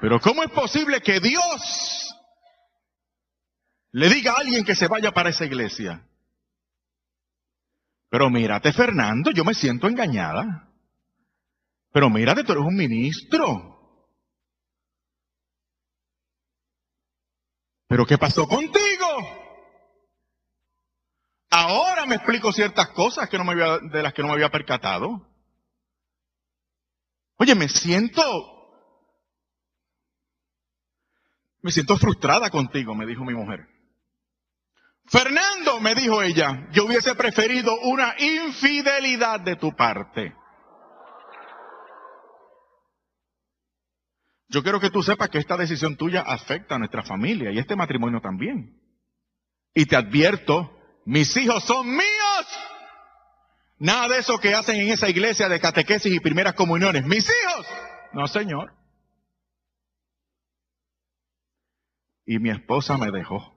Pero ¿cómo es posible que Dios le diga a alguien que se vaya para esa iglesia? Pero mírate, Fernando, yo me siento engañada. Pero mírate, tú eres un ministro. ¿Pero qué pasó contigo? Ahora me explico ciertas cosas que no me había, de las que no me había percatado. Oye, me siento, me siento frustrada contigo, me dijo mi mujer. Fernando, me dijo ella, yo hubiese preferido una infidelidad de tu parte. Yo quiero que tú sepas que esta decisión tuya afecta a nuestra familia y este matrimonio también. Y te advierto, mis hijos son míos. Nada de eso que hacen en esa iglesia de catequesis y primeras comuniones. Mis hijos. No, señor. Y mi esposa me dejó.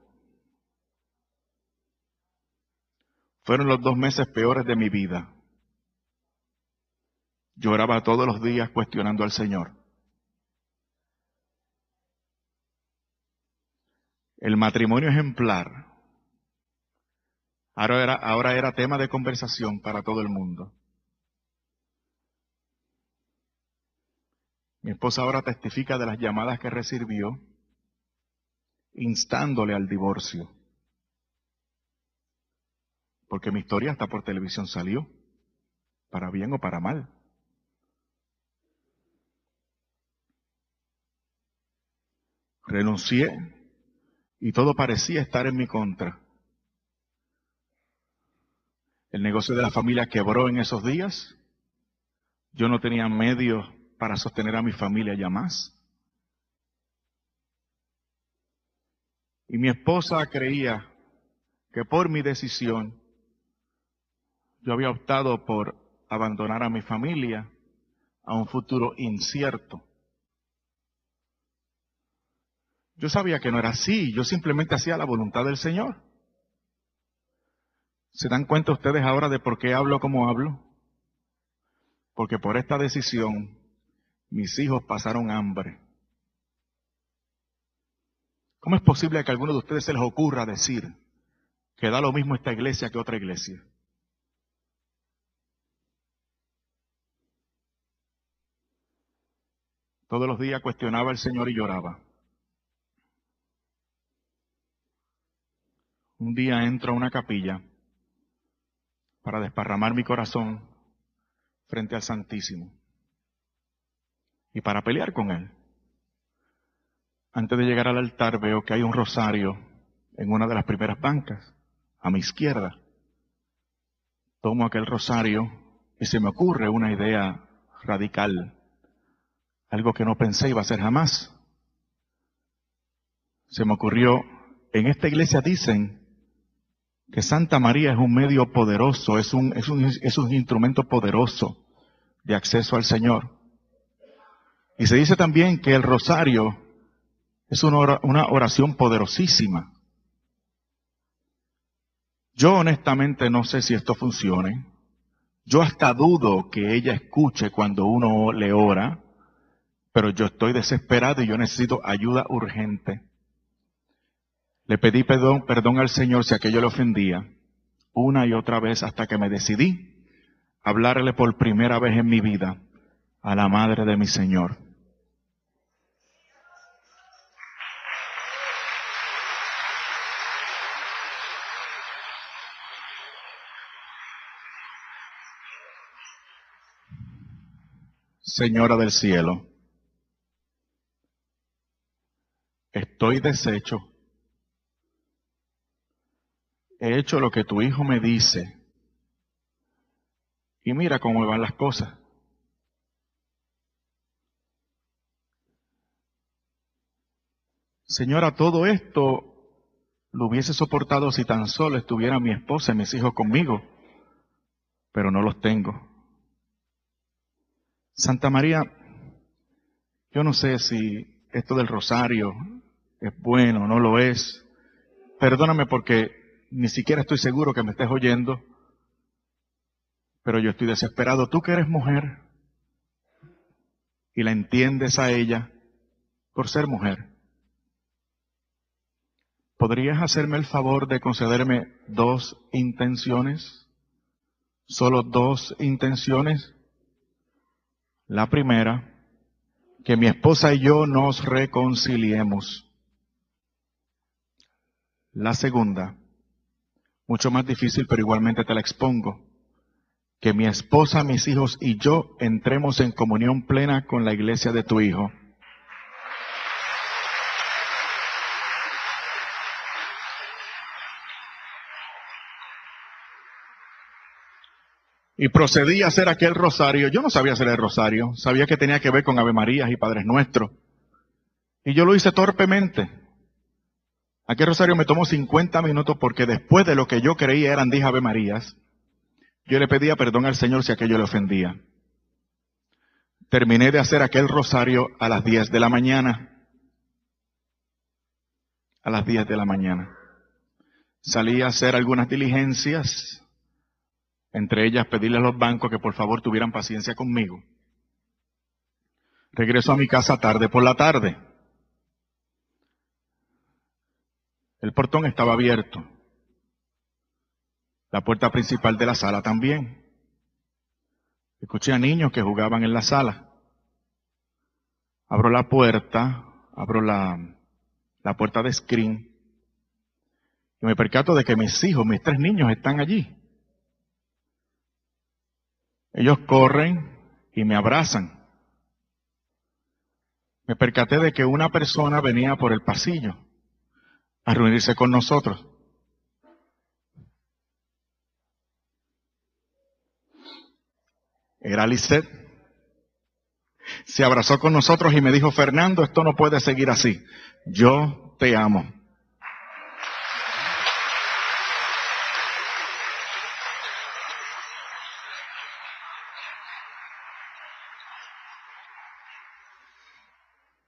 Fueron los dos meses peores de mi vida. Lloraba todos los días cuestionando al Señor. El matrimonio ejemplar ahora era, ahora era tema de conversación para todo el mundo. Mi esposa ahora testifica de las llamadas que recibió instándole al divorcio. Porque mi historia hasta por televisión salió, para bien o para mal. Renuncié y todo parecía estar en mi contra. El negocio de la familia quebró en esos días. Yo no tenía medios para sostener a mi familia ya más. Y mi esposa creía que por mi decisión yo había optado por abandonar a mi familia a un futuro incierto. Yo sabía que no era así, yo simplemente hacía la voluntad del Señor. ¿Se dan cuenta ustedes ahora de por qué hablo como hablo? Porque por esta decisión mis hijos pasaron hambre. ¿Cómo es posible que a alguno de ustedes se les ocurra decir que da lo mismo esta iglesia que otra iglesia? Todos los días cuestionaba al Señor y lloraba. Un día entro a una capilla para desparramar mi corazón frente al Santísimo y para pelear con Él. Antes de llegar al altar veo que hay un rosario en una de las primeras bancas, a mi izquierda. Tomo aquel rosario y se me ocurre una idea radical, algo que no pensé iba a ser jamás. Se me ocurrió, en esta iglesia dicen que Santa María es un medio poderoso, es un, es un, es un instrumento poderoso de acceso al Señor. Y se dice también que el rosario es una oración poderosísima. Yo honestamente no sé si esto funcione. Yo hasta dudo que ella escuche cuando uno le ora, pero yo estoy desesperado y yo necesito ayuda urgente. Le pedí perdón, perdón al Señor si aquello le ofendía, una y otra vez hasta que me decidí hablarle por primera vez en mi vida a la madre de mi Señor. Señora del cielo, estoy deshecho. He hecho lo que tu hijo me dice. Y mira cómo van las cosas. Señora, todo esto lo hubiese soportado si tan solo estuviera mi esposa y mis hijos conmigo, pero no los tengo. Santa María, yo no sé si esto del rosario es bueno o no lo es. Perdóname porque ni siquiera estoy seguro que me estés oyendo, pero yo estoy desesperado. Tú que eres mujer y la entiendes a ella por ser mujer, ¿podrías hacerme el favor de concederme dos intenciones? Solo dos intenciones la primera, que mi esposa y yo nos reconciliemos. La segunda, mucho más difícil, pero igualmente te la expongo, que mi esposa, mis hijos y yo entremos en comunión plena con la iglesia de tu Hijo. y procedí a hacer aquel rosario. Yo no sabía hacer el rosario, sabía que tenía que ver con Ave Marías y Padres Nuestros. Y yo lo hice torpemente. Aquel rosario me tomó 50 minutos porque después de lo que yo creía eran 10 Ave Marías, yo le pedía perdón al Señor si aquello le ofendía. Terminé de hacer aquel rosario a las 10 de la mañana. A las 10 de la mañana. Salí a hacer algunas diligencias Entre ellas pedirle a los bancos que por favor tuvieran paciencia conmigo. Regreso a mi casa tarde por la tarde. El portón estaba abierto. La puerta principal de la sala también. Escuché a niños que jugaban en la sala. Abro la puerta, abro la, la puerta de screen y me percato de que mis hijos, mis tres niños están allí. Ellos corren y me abrazan. Me percaté de que una persona venía por el pasillo a reunirse con nosotros. Era Lisette. Se abrazó con nosotros y me dijo, Fernando, esto no puede seguir así. Yo te amo.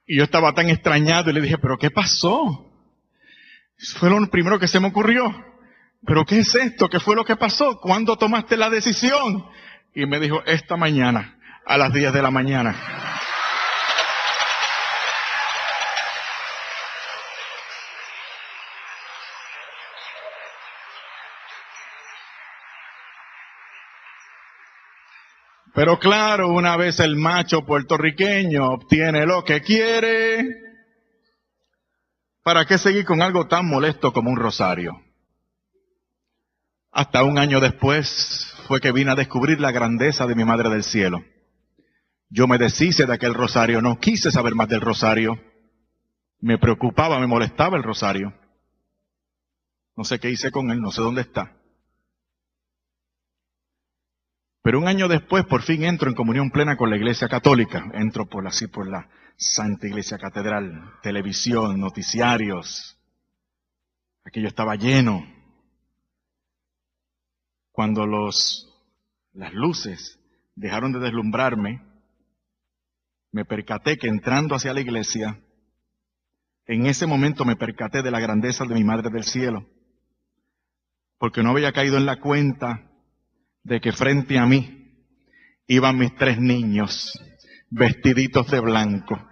Y yo estaba tan extrañado y le dije, pero ¿qué pasó? Fue lo primero que se me ocurrió. ¿Pero qué es esto? ¿Qué fue lo que pasó? ¿Cuándo tomaste la decisión? Y me dijo, esta mañana, a las 10 de la mañana. Pero claro, una vez el macho puertorriqueño obtiene lo que quiere, ¿para qué seguir con algo tan molesto como un rosario? Hasta un año después fue que vine a descubrir la grandeza de mi Madre del Cielo. Yo me deshice de aquel rosario, no quise saber más del rosario. Me preocupaba, me molestaba el rosario. No sé qué hice con él, no sé dónde está. Pero un año después, por fin entro en comunión plena con la Iglesia Católica. Entro por así por la Santa Iglesia Catedral, televisión, noticiarios. Aquello estaba lleno. Cuando los, las luces dejaron de deslumbrarme, me percaté que entrando hacia la iglesia, en ese momento me percaté de la grandeza de mi Madre del Cielo, porque no había caído en la cuenta de que frente a mí iban mis tres niños vestiditos de blanco.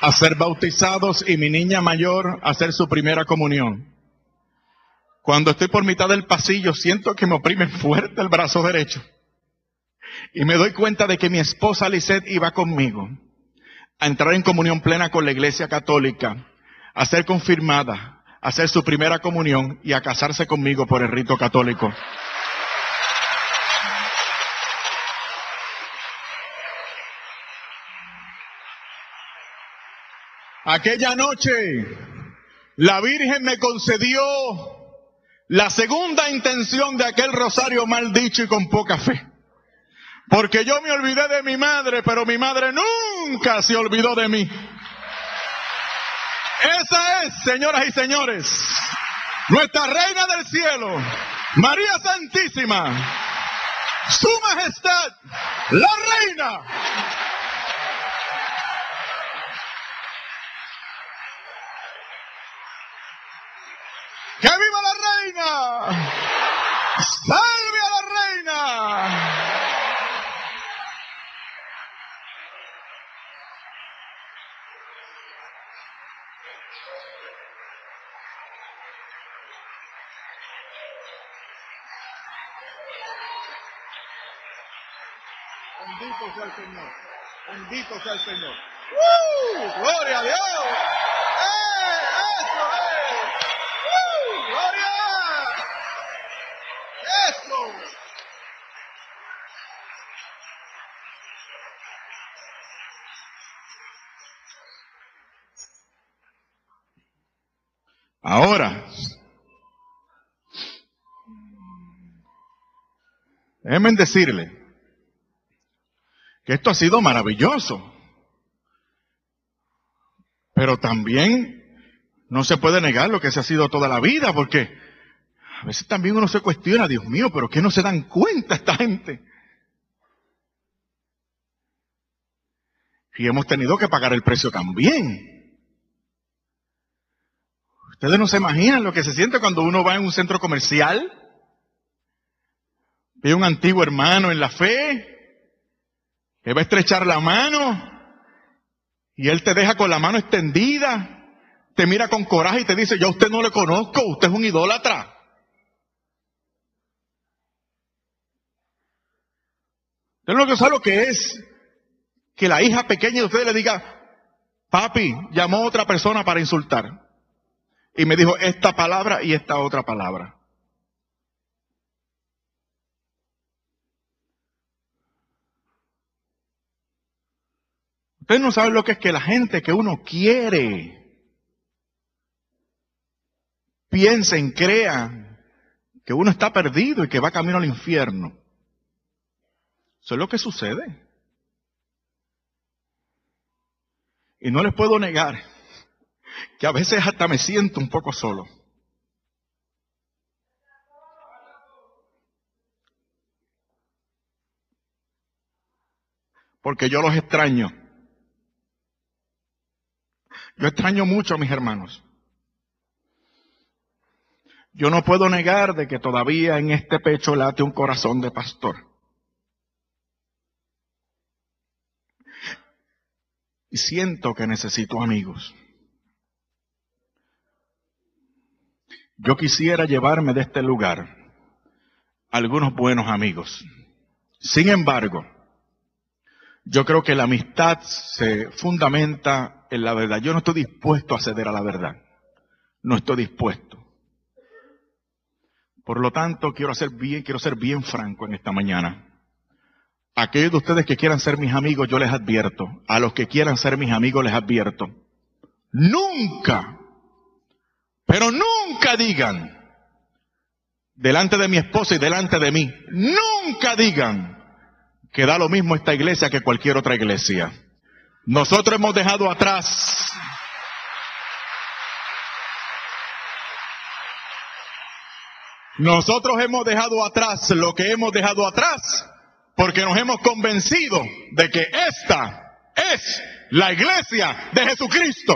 a ser bautizados y mi niña mayor a hacer su primera comunión. Cuando estoy por mitad del pasillo siento que me oprime fuerte el brazo derecho y me doy cuenta de que mi esposa Lisette iba conmigo a entrar en comunión plena con la iglesia católica, a ser confirmada, hacer su primera comunión y a casarse conmigo por el rito católico. Aquella noche, la Virgen me concedió la segunda intención de aquel rosario mal dicho y con poca fe. Porque yo me olvidé de mi madre, pero mi madre nunca se olvidó de mí. Esa es, señoras y señores, nuestra Reina del Cielo, María Santísima, Su Majestad, la Reina. ¡Que viva la Reina! ¡Salve a la Reina! Bendito sea el Señor. Bendito sea el Señor. ¡Uh! ¡Gloria a Dios! ¡Eh! ¡Eso es! ¡Uh! ¡Gloria! ¡Eso! Ahora, déjenme decirle que esto ha sido maravilloso. Pero también no se puede negar lo que se ha sido toda la vida, porque a veces también uno se cuestiona, Dios mío, pero ¿qué no se dan cuenta esta gente? Y hemos tenido que pagar el precio también. Ustedes no se imaginan lo que se siente cuando uno va en un centro comercial, ve un antiguo hermano en la fe, que va a estrechar la mano, y él te deja con la mano extendida, te mira con coraje y te dice, yo a usted no le conozco, usted es un idólatra. Usted que sabe lo que es que la hija pequeña de usted le diga, papi, llamó a otra persona para insultar. Y me dijo esta palabra y esta otra palabra. Ustedes no saben lo que es que la gente que uno quiere piensen, crean que uno está perdido y que va camino al infierno. Eso es lo que sucede. Y no les puedo negar que a veces hasta me siento un poco solo. Porque yo los extraño. Yo extraño mucho a mis hermanos. Yo no puedo negar de que todavía en este pecho late un corazón de pastor. y siento que necesito amigos. Yo quisiera llevarme de este lugar algunos buenos amigos. Sin embargo, yo creo que la amistad se fundamenta en la verdad. Yo no estoy dispuesto a ceder a la verdad. No estoy dispuesto. Por lo tanto, quiero ser bien, quiero ser bien franco en esta mañana. Aquellos de ustedes que quieran ser mis amigos, yo les advierto. A los que quieran ser mis amigos, les advierto. Nunca, pero nunca digan, delante de mi esposa y delante de mí, nunca digan que da lo mismo esta iglesia que cualquier otra iglesia. Nosotros hemos dejado atrás Nosotros hemos dejado atrás lo que hemos dejado atrás porque nos hemos convencido de que esta es la iglesia de Jesucristo.